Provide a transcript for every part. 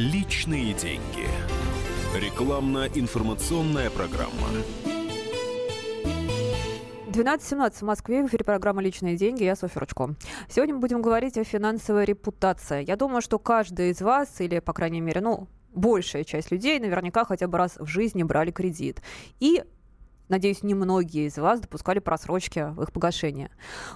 Личные деньги. Рекламно-информационная программа. 12.17 в Москве. В эфире программа «Личные деньги». Я Софья Ручко. Сегодня мы будем говорить о финансовой репутации. Я думаю, что каждый из вас, или, по крайней мере, ну, большая часть людей наверняка хотя бы раз в жизни брали кредит. И надеюсь, немногие из вас допускали просрочки в их погашение.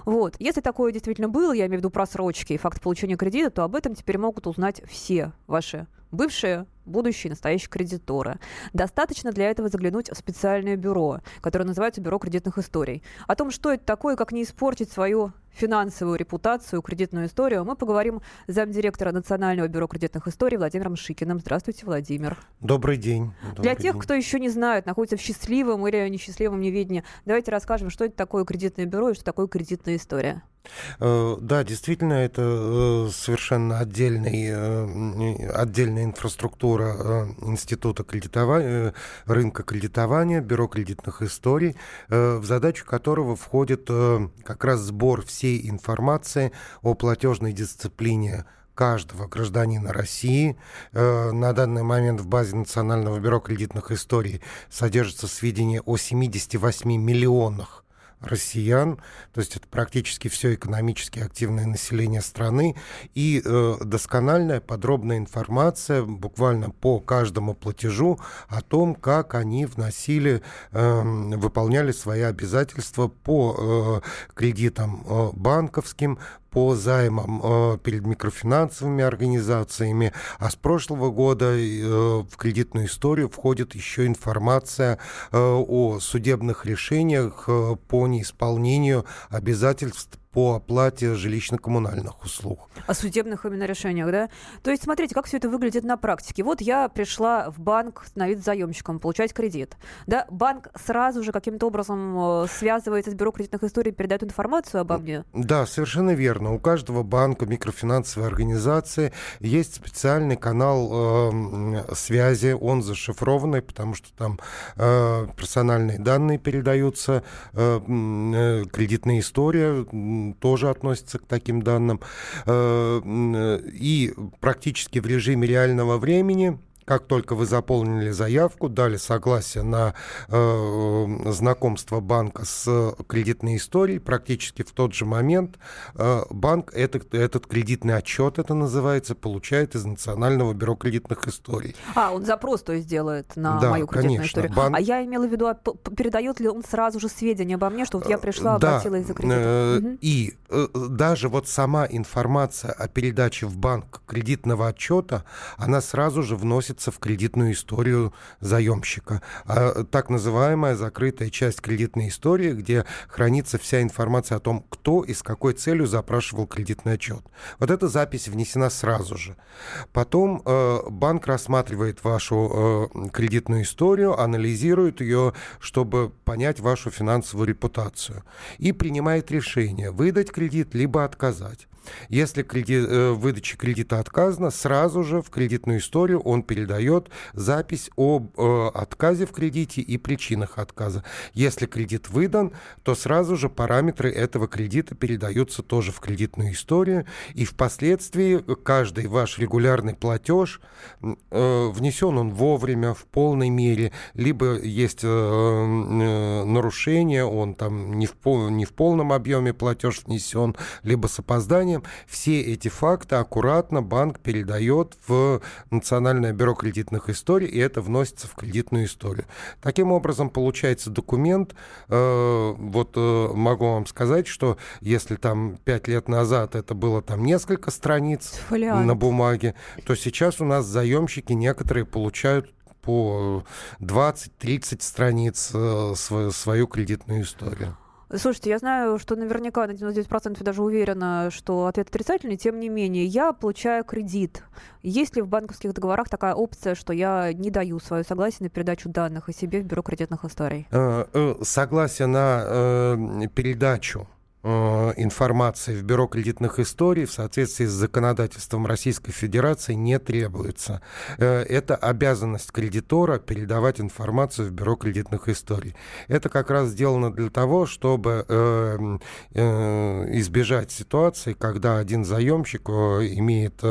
Вот. Если такое действительно было, я имею в виду просрочки и факт получения кредита, то об этом теперь могут узнать все ваши бывшие будущие настоящие кредиторы. Достаточно для этого заглянуть в специальное бюро, которое называется Бюро кредитных историй. О том, что это такое, как не испортить свою финансовую репутацию, кредитную историю, мы поговорим с замдиректора Национального бюро кредитных историй Владимиром Шикиным. Здравствуйте, Владимир. Добрый день. Добрый Для тех, день. кто еще не знает, находится в счастливом или несчастливом неведении, давайте расскажем, что это такое кредитное бюро и что такое кредитная история. Э, да, действительно, это э, совершенно отдельный, э, отдельная инфраструктура Института кредитования, рынка кредитования, Бюро кредитных историй, в задачу которого входит как раз сбор всей информации о платежной дисциплине каждого гражданина России. На данный момент в базе Национального бюро кредитных историй содержится сведения о 78 миллионах россиян, то есть это практически все экономически активное население страны, и э, доскональная подробная информация буквально по каждому платежу о том, как они вносили, э, выполняли свои обязательства по э, кредитам э, банковским, по займам э, перед микрофинансовыми организациями, а с прошлого года э, в кредитную историю входит еще информация э, о судебных решениях по неисполнению обязательств по оплате жилищно-коммунальных услуг. О судебных именно решениях, да? То есть, смотрите, как все это выглядит на практике. Вот я пришла в банк становиться заемщиком, получать кредит. Да, банк сразу же каким-то образом э, связывается с бюро кредитных историй, передает информацию обо мне? Да, совершенно верно. У каждого банка, микрофинансовой организации есть специальный канал э, связи, он зашифрованный, потому что там э, персональные данные передаются, э, э, кредитная история тоже относится к таким данным. Э, и практически в режиме реального времени как только вы заполнили заявку, дали согласие на э, знакомство банка с кредитной историей, практически в тот же момент э, банк этот, этот кредитный отчет, это называется, получает из Национального бюро кредитных историй. А, он запрос, то есть, делает на да, мою кредитную конечно, историю. Банк... А я имела в виду, а передает ли он сразу же сведения обо мне, что вот я пришла, да, обратилась за кредитом? Э, угу. И э, даже вот сама информация о передаче в банк кредитного отчета, она сразу же вносит вносится в кредитную историю заемщика. А, так называемая закрытая часть кредитной истории, где хранится вся информация о том, кто и с какой целью запрашивал кредитный отчет. Вот эта запись внесена сразу же. Потом э, банк рассматривает вашу э, кредитную историю, анализирует ее, чтобы понять вашу финансовую репутацию и принимает решение выдать кредит либо отказать. Если кредит, э, выдача кредита отказана, сразу же в кредитную историю он передает запись об э, отказе в кредите и причинах отказа. Если кредит выдан, то сразу же параметры этого кредита передаются тоже в кредитную историю, и впоследствии каждый ваш регулярный платеж э, внесен он вовремя, в полной мере, либо есть э, э, нарушение, он там не в, не в полном объеме платеж внесен, либо с опозданием, образованием. Все эти факты аккуратно банк передает в Национальное бюро кредитных историй, и это вносится в кредитную историю. Таким образом, получается документ, э, вот э, могу вам сказать, что если там пять лет назад это было там несколько страниц Фолиант. на бумаге, то сейчас у нас заемщики некоторые получают по 20-30 страниц э, свою, свою кредитную историю. Слушайте, я знаю, что наверняка на 99% даже уверена, что ответ отрицательный. Тем не менее, я получаю кредит. Есть ли в банковских договорах такая опция, что я не даю свое согласие на передачу данных о себе в бюро кредитных историй? Э, э, согласие на э, передачу информации в Бюро кредитных историй в соответствии с законодательством Российской Федерации не требуется. Э, это обязанность кредитора передавать информацию в Бюро кредитных историй. Это как раз сделано для того, чтобы э, избежать ситуации, когда один заемщик имеет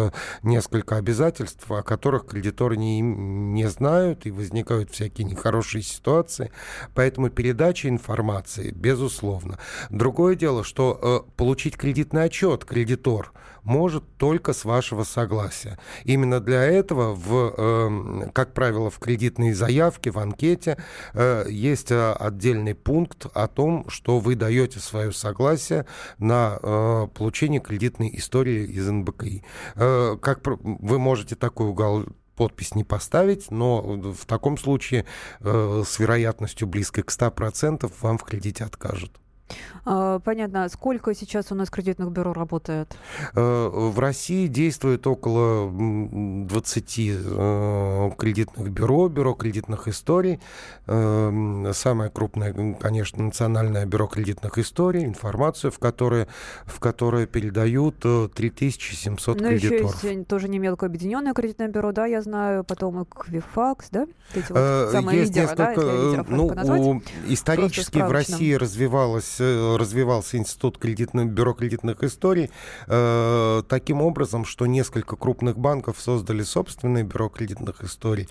несколько обязательств, о которых кредиторы не, не знают, и возникают всякие нехорошие ситуации. Поэтому передача информации, безусловно. Другое дело, что э, получить кредитный отчет кредитор может только с вашего согласия. Именно для этого, в, э, как правило, в кредитной заявке, в анкете э, есть э, отдельный пункт о том, что вы даете свое согласие на э, получение кредитной истории из НБКИ. Э, как вы можете такой угол подпись не поставить, но в таком случае э, с вероятностью близкой к 100% вам в кредите откажут. А, понятно. Сколько сейчас у нас кредитных бюро работает? Э, в России действует около 20 э, кредитных бюро, бюро кредитных историй. Э, самое крупное, конечно, Национальное бюро кредитных историй, информацию, в которое, в которое передают 3700 ну, кредиторов. еще есть тоже не мелкое объединенное кредитное бюро, да, я знаю, потом Эквифакс, да? Эти вот самые есть лидеры, несколько, да, ну, исторически в России развивалась развивался Институт кредитных, бюро кредитных историй э, таким образом, что несколько крупных банков создали собственное бюро кредитных историй,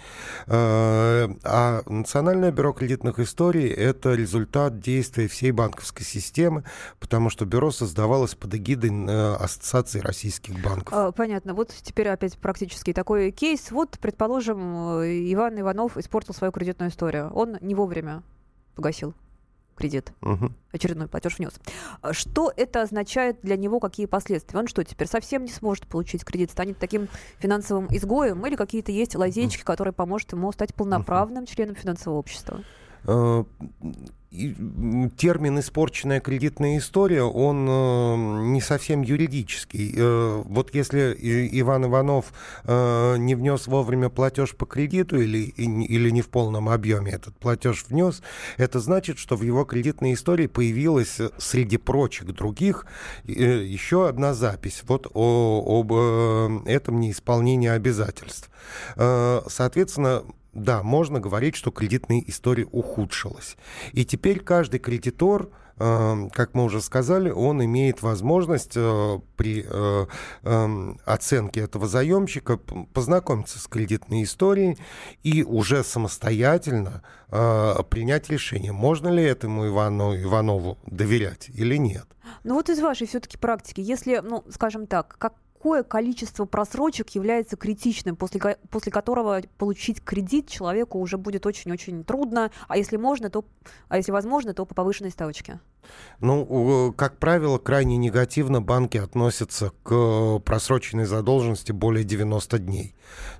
э, а Национальное бюро кредитных историй — это результат действия всей банковской системы, потому что бюро создавалось под эгидой э, Ассоциации российских банков. А, понятно. Вот теперь опять практически такой кейс. Вот, предположим, э, Иван Иванов испортил свою кредитную историю. Он не вовремя погасил кредит. Угу. Очередной платеж внес. А что это означает для него, какие последствия? Он что, теперь совсем не сможет получить кредит, станет таким финансовым изгоем или какие-то есть лазейки, угу. которые поможет ему стать полноправным угу. членом финансового общества? Термин «испорченная кредитная история», он э, не совсем юридический. Э, вот если Иван Иванов э, не внес вовремя платеж по кредиту или, или не в полном объеме этот платеж внес, это значит, что в его кредитной истории появилась среди прочих других еще одна запись вот о, об этом неисполнении обязательств. Соответственно, да, можно говорить, что кредитная история ухудшилась. И теперь каждый кредитор, э, как мы уже сказали, он имеет возможность э, при э, эм, оценке этого заемщика познакомиться с кредитной историей и уже самостоятельно принять решение, можно ли этому Ивану Иванову доверять или нет. Ну вот из вашей все-таки практики, если, ну, скажем так, как какое количество просрочек является критичным, после, после которого получить кредит человеку уже будет очень-очень трудно, а если можно, то, а если возможно, то по повышенной ставочке? Ну, как правило, крайне негативно банки относятся к просроченной задолженности более 90 дней.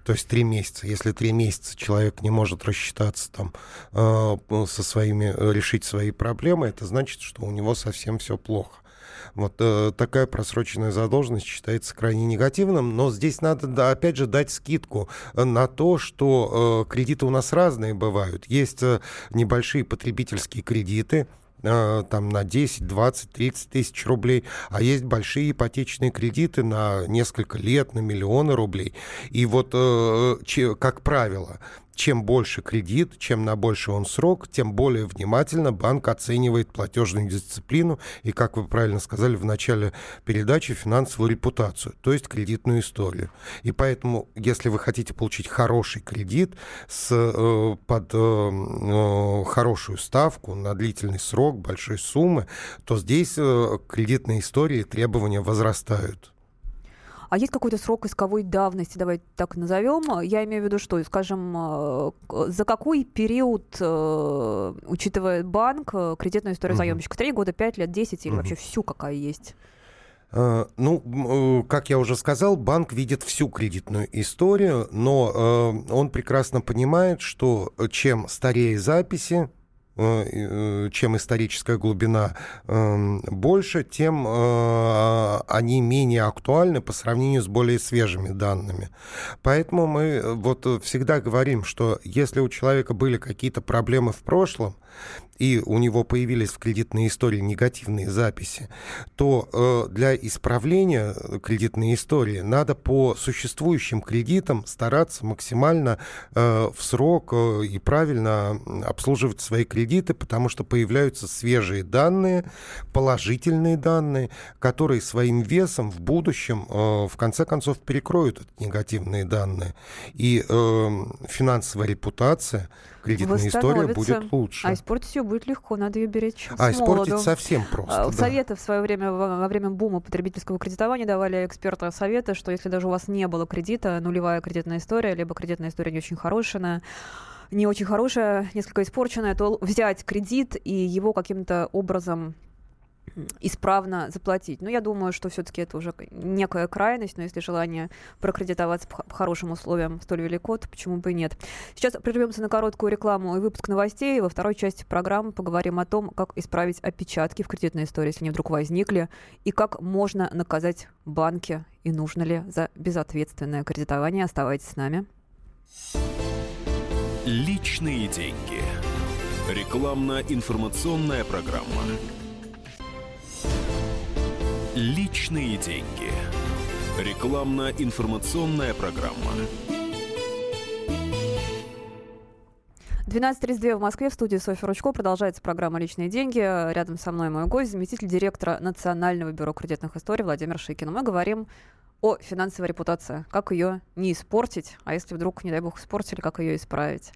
То есть 3 месяца. Если 3 месяца человек не может рассчитаться там э, со своими, решить свои проблемы, это значит, что у него совсем все плохо. Вот э, такая просроченная задолженность считается крайне негативным, но здесь надо, да, опять же, дать скидку на то, что э, кредиты у нас разные бывают. Есть э, небольшие потребительские кредиты, э, там на 10, 20, 30 тысяч рублей, а есть большие ипотечные кредиты на несколько лет, на миллионы рублей. И вот, э, как правило, чем больше кредит, чем на больший он срок, тем более внимательно банк оценивает платежную дисциплину и, как вы правильно сказали в начале передачи, финансовую репутацию, то есть кредитную историю. И поэтому, если вы хотите получить хороший кредит с, э, под э, э, хорошую ставку на длительный срок, большой суммы, то здесь э, кредитные истории требования возрастают. А есть какой-то срок исковой давности, давайте так назовем. Я имею в виду, что, скажем, э, за какой период э, учитывает банк э, кредитную историю заемщика? Три года, пять лет, десять или вообще всю какая есть? Ну, как я уже сказал, банк видит всю кредитную историю, но он прекрасно понимает, что чем старее записи, чем историческая глубина эм, больше, тем э, они менее актуальны по сравнению с более свежими данными. Поэтому мы вот всегда говорим, что если у человека были какие-то проблемы в прошлом, и у него появились в кредитной истории негативные записи, то э, для исправления кредитной истории надо по существующим кредитам стараться максимально э, в срок э, и правильно обслуживать свои кредиты, потому что появляются свежие данные, положительные данные, которые своим весом в будущем э, в конце концов перекроют эти негативные данные. И э, финансовая репутация кредитная история будет лучше. А испортить ее будет легко, надо ее беречь А испортить совсем просто, а, да. Советы в свое время, во время бума потребительского кредитования давали эксперты советы, что если даже у вас не было кредита, нулевая кредитная история, либо кредитная история не очень хорошая, не очень хорошая, несколько испорченная, то взять кредит и его каким-то образом исправно заплатить. Но я думаю, что все-таки это уже некая крайность, но если желание прокредитоваться по хорошим условиям столь велико, то почему бы и нет. Сейчас прервемся на короткую рекламу и выпуск новостей. Во второй части программы поговорим о том, как исправить опечатки в кредитной истории, если они вдруг возникли, и как можно наказать банки, и нужно ли за безответственное кредитование. Оставайтесь с нами. Личные деньги. Рекламно-информационная программа. Личные деньги. Рекламно-информационная программа. 12.32 в Москве, в студии Софья Ручко. Продолжается программа «Личные деньги». Рядом со мной мой гость, заместитель директора Национального бюро кредитных историй Владимир Шикин. Мы говорим о финансовой репутации. Как ее не испортить, а если вдруг, не дай бог, испортили, как ее исправить.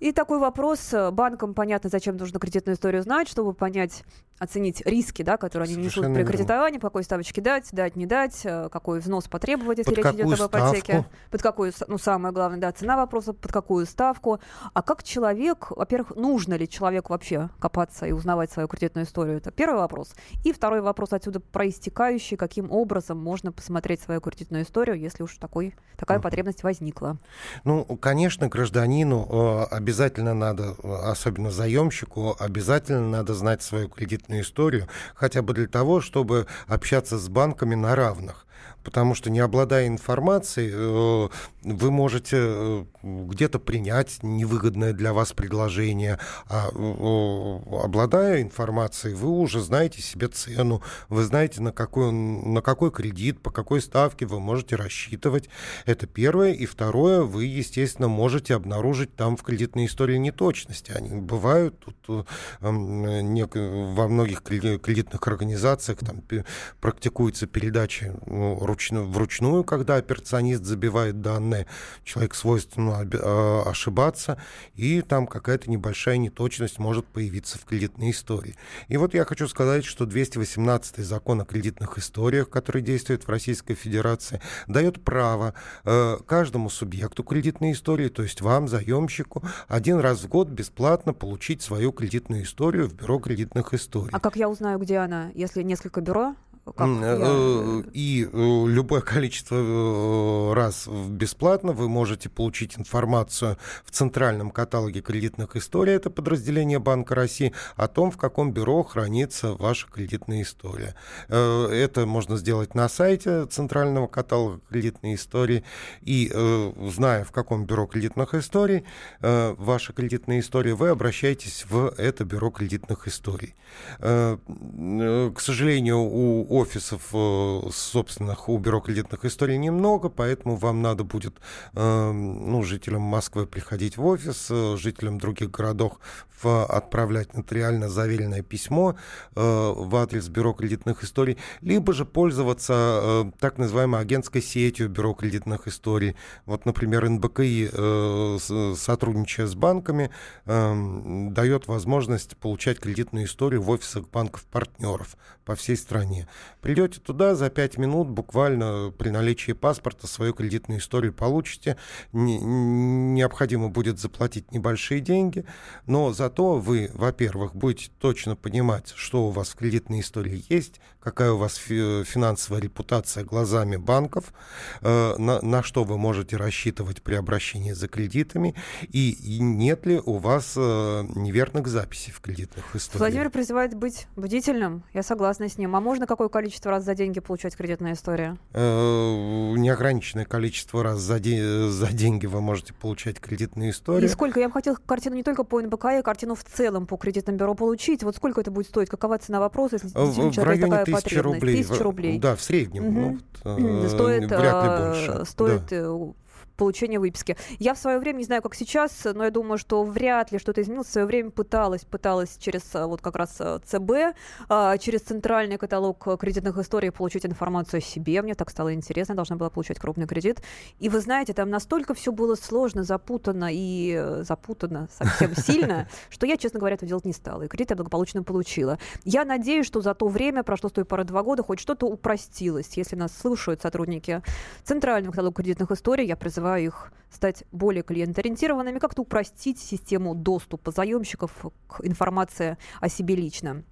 И такой вопрос. Банкам понятно, зачем нужно кредитную историю знать, чтобы понять, оценить риски, да, которые они несут при кредитовании, по какой ставочке дать, дать, не дать, э, какой взнос потребовать, если под речь идет об ипотеке. Ставку? Под какую, ну, самое главное, да, цена вопроса, под какую ставку. А как человек, во-первых, нужно ли человеку вообще копаться и узнавать свою кредитную историю? Это первый вопрос. И второй вопрос отсюда проистекающий, каким образом можно посмотреть свою кредитную историю, если уж такой, такая mm. потребность возникла. Ну, конечно, гражданину э, обязательно надо, особенно заемщику, обязательно надо знать свою кредитную кредитную историю, хотя бы для того, чтобы общаться с банками на равных потому что не обладая информацией, э, вы можете э, где-то принять невыгодное для вас предложение, а э, обладая информацией, вы уже знаете себе цену, вы знаете, на какой, на какой кредит, по какой ставке вы можете рассчитывать. Это первое. И второе, вы, естественно, можете обнаружить там в кредитной истории неточности. Они бывают тут во многих кредитных организациях там практикуется передача ну, ручную, вручную, когда операционист забивает данные, человек свойственно а, ошибаться, и там какая-то небольшая неточность может появиться в кредитной истории. И вот я хочу сказать, что 218 закон о кредитных историях, который действует в Российской Федерации, дает право э, каждому субъекту кредитной истории, то есть вам, заемщику, один раз в год бесплатно получить свою кредитную историю в бюро кредитных историй. А как я узнаю, где она, если несколько бюро как я... Э, и э, любое количество э, раз бесплатно вы можете получить информацию в центральном каталоге кредитных историй, это подразделение Банка России, о том, в каком бюро хранится ваша кредитная история. Это можно сделать на сайте центрального каталога кредитной истории. И зная, в каком бюро кредитных историй ваша кредитная история, вы обращаетесь в это бюро кредитных историй. К сожалению, у офисов э, собственных у бюро кредитных историй немного, поэтому вам надо будет эм, ну, жителям Москвы приходить в офис, э, жителям других городов отправлять нотариально заверенное письмо э, в адрес бюро кредитных историй, либо же пользоваться так называемой агентской сетью бюро кредитных историй. Вот, например, НБКИ, сотрудничая с банками, эм, дает возможность получать кредитную историю в офисах банков-партнеров по всей стране. Придете туда, за 5 минут буквально при наличии паспорта свою кредитную историю получите. необходимо будет заплатить небольшие деньги, но зато вы, во-первых, будете точно понимать, что у вас в кредитной истории есть, какая у вас финансовая репутация глазами банков, э, на, на что вы можете рассчитывать при обращении за кредитами, и, и нет ли у вас э, неверных записей в кредитных историях. Владимир призывает быть бдительным, я согласна с ним. А можно какой количество раз за деньги получать кредитная история? Э, неограниченное количество раз за, де- за деньги вы можете получать кредитные истории. И сколько? Я бы хотела картину не только по НБК, а картину в целом по кредитным бюро получить. Вот сколько это будет стоить? Какова цена вопроса, если В, действительно в человек районе тысячи рублей. Тысяча В- рублей. Да, в среднем. Мгм. ну, вот, э, Стоит, вряд ли э, больше. стоит Да. Получение выписки. Я в свое время, не знаю, как сейчас, но я думаю, что вряд ли что-то изменилось. В свое время пыталась, пыталась через э, вот как раз э, ЦБ, а, через центральный каталог кредитных историй получить информацию о себе. Мне так стало интересно, я должна была получать крупный кредит. И вы знаете, там настолько все было сложно, запутано и э, запутано совсем сильно, что я, честно говоря, это делать не стала. И кредит я благополучно получила. Я надеюсь, что за то время, прошло с той поры два года, хоть что-то упростилось. Если нас слушают сотрудники Центрального каталога кредитных историй, я призываю их стать более клиентоориентированными, как-то упростить систему доступа заемщиков к информации о себе лично.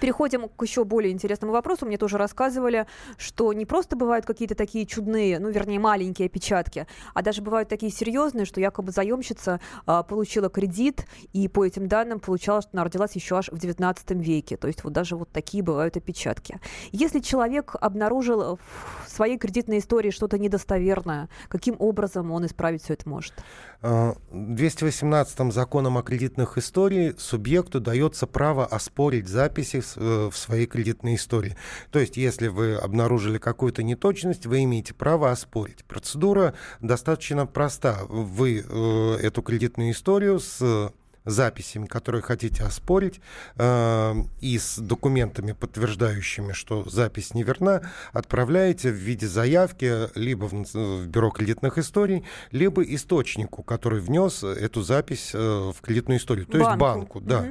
Переходим к еще более интересному вопросу. Мне тоже рассказывали, что не просто бывают какие-то такие чудные, ну, вернее, маленькие опечатки, а даже бывают такие серьезные, что якобы заемщица а, получила кредит, и по этим данным получала, что она родилась еще аж в 19 веке. То есть вот даже вот такие бывают опечатки. Если человек обнаружил в своей кредитной истории что-то недостоверное, каким образом он исправить все это может? Э, 218 законом о кредитных историях субъекту дается право оспорить записи э, в своей кредитной истории. То есть, если вы обнаружили какую-то неточность, вы имеете право оспорить. Процедура достаточно проста. Вы э, эту кредитную историю с записями, которые хотите оспорить, э, и с документами, подтверждающими, что запись неверна, отправляете в виде заявки либо в, в бюро кредитных историй, либо источнику, который внес эту запись э, в кредитную историю, то есть банку, да.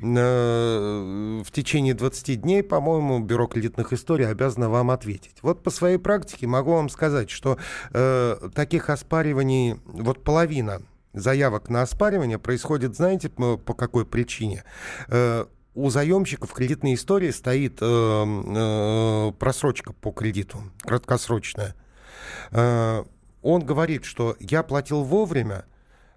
Э, В течение 20 дней, по-моему, бюро кредитных историй обязано вам ответить. Вот по своей практике могу вам сказать, что э, таких оспариваний, вот половина заявок на оспаривание происходит, знаете, по какой причине? Э, у заемщиков кредитной истории стоит э, э, просрочка по кредиту, краткосрочная. Он говорит, что я платил вовремя,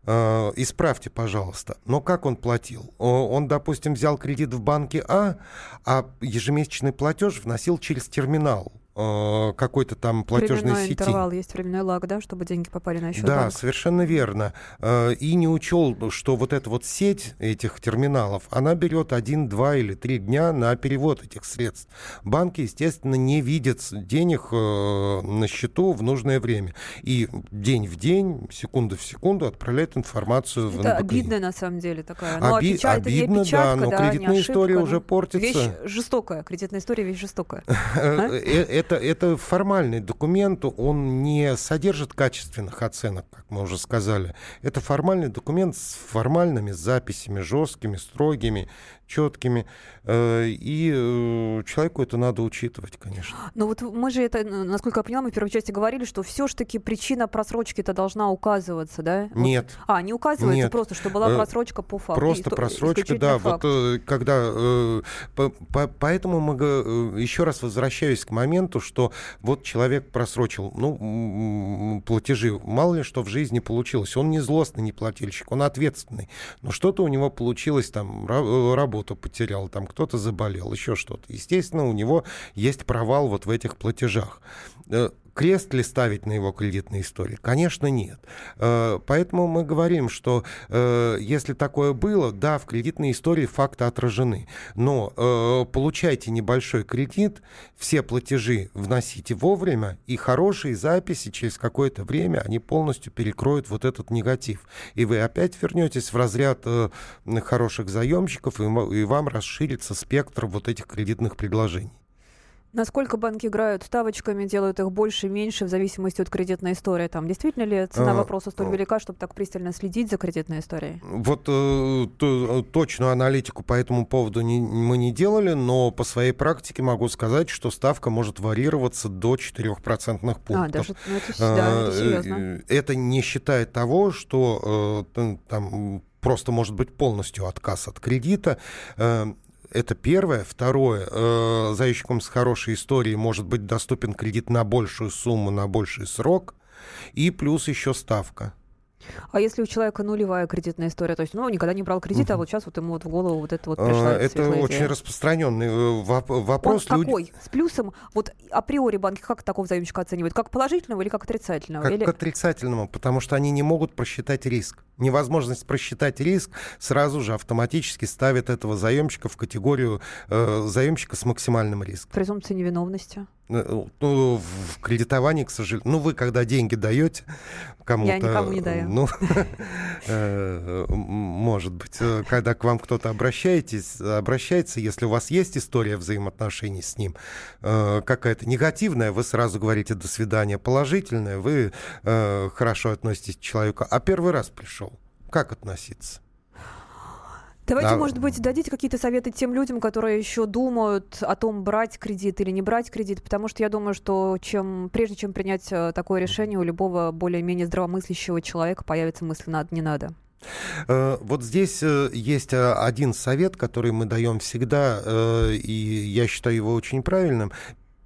исправьте, пожалуйста. Но как он платил? Он, допустим, взял кредит в банке А, а ежемесячный платеж вносил через терминал какой-то там платежной Временной сети. интервал есть временной лаг, да, чтобы деньги попали на счет Да, банка. совершенно верно. Э, И не учел, что вот эта вот сеть этих терминалов, она берет один, два или три дня на перевод этих средств. Банки, естественно, не видят денег э, на счету в нужное время. И день в день, секунду в секунду отправляют информацию в Это обидно на самом деле такая. Ну, Оби- это не обидно, опечатка, да, но не кредитная ошибка, история ну, уже портится. Вещь жестокая. Кредитная история вещь жестокая. Это, это формальный документ, он не содержит качественных оценок, как мы уже сказали. Это формальный документ с формальными записями, жесткими, строгими, четкими. Э, И э, человеку это надо учитывать, конечно. Но вот мы же это, насколько я поняла, мы в первой части говорили, что все ж таки причина просрочки-то должна указываться, да? Вот- Нет. А, не указывается, Нет. просто, что была Э, просрочка по факту. Просто Исто- просрочка, да. факт. Вот когда по- по- поэтому мы еще раз возвращаюсь к моменту, что вот человек просрочил, ну платежи, мало ли что в жизни получилось. Он не злостный, не плательщик, он ответственный. Но что-то у него получилось, там ра- э, работу потерял, там кто-то заболел, еще что-то. Естественно, у него есть провал вот в этих платежах. Крест ли ставить на его кредитной истории? Конечно, нет. Э, Поэтому мы говорим, что э, если такое было, да, в кредитной истории факты отражены. Но э, получайте небольшой кредит, все платежи вносите вовремя, и хорошие записи через какое-то время, они полностью перекроют вот этот негатив. И вы опять вернетесь в разряд хороших заемщиков, и вам расширится спектр вот этих кредитных предложений. Насколько банки играют ставочками, делают их больше, меньше, в зависимости от кредитной истории? Там действительно ли цена А, вопроса столь а. велика, чтобы так пристально следить за кредитной историей? Вот э, то- точную аналитику по этому поводу не- мы не делали, но по своей практике могу сказать, что ставка может варьироваться до 4% пунктов. А, даже ну, это, с- да, это А, серьезно. э, Это не считая того, что э, там просто может быть полностью отказ от кредита. Э, Это первое. Второе. э, Заемщикам с хорошей историей может быть доступен кредит на большую сумму, на больший срок. И плюс еще ставка. А если у человека нулевая кредитная история, то есть, ну, никогда не брал кредит, угу. а вот сейчас вот ему вот в голову вот это вот пришла а, Это очень идея. распространенный э, вопрос. Он Люди... какой? С плюсом? Вот априори банки как такого заемщика оценивают? Как положительного или как отрицательного? Как или... к отрицательному, потому что они не могут просчитать риск. Невозможность просчитать риск сразу же автоматически ставит этого заемщика в категорию э, заемщика с максимальным риском. Презумпция невиновности. Э, ну, в кредитовании, к сожалению, ну, вы когда деньги даете кому-то... Я никому не даю. Ну, э, может быть, э, когда к вам кто-то обращается, обращается, если у вас есть история взаимоотношений с ним, какая-то негативная, вы сразу говорите «до свидания», положительная, вы хорошо относитесь к человеку, а первый раз пришел, как относиться? Давайте, а... может быть, дадите какие-то советы тем людям, которые еще думают о том, брать кредит или не брать кредит, потому что я думаю, что чем, прежде чем принять э, такое решение, у любого более-менее здравомыслящего человека появится мысль «надо, не надо». Э, вот здесь э, есть один совет, который мы даем всегда, и я считаю его очень правильным.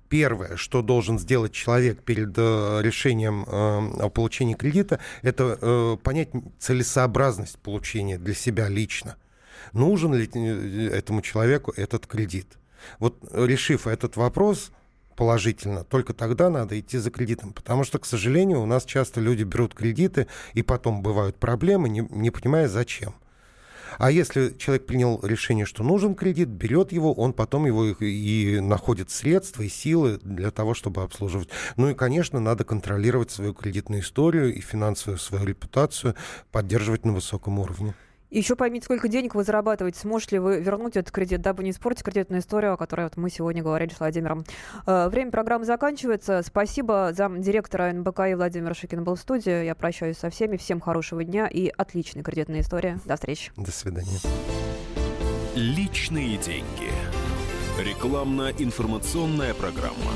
Первое, что должен сделать человек перед решением о получении кредита, это понять целесообразность получения для себя лично нужен ли э, этому человеку этот кредит. Вот решив этот вопрос положительно, только тогда надо идти за кредитом. Потому что, к сожалению, у нас часто люди берут кредиты, и потом бывают проблемы, не, не понимая зачем. А если человек принял решение, что нужен кредит, берет его, он потом его и находит средства и силы для того, чтобы обслуживать. Ну и, конечно, надо контролировать свою кредитную историю и финансовую свою репутацию, поддерживать на высоком уровне. Еще поймите, сколько денег вы зарабатываете, сможете ли вы вернуть этот кредит, дабы не испортить кредитную историю, о которой вот мы сегодня говорили с Владимиром. Э, время программы заканчивается. Спасибо. Зам директора НБК и Владимир Шикин был в студии. Я прощаюсь со всеми. Всем хорошего дня и отличной кредитной истории. До встречи. До свидания. Личные деньги. Рекламно-информационная программа.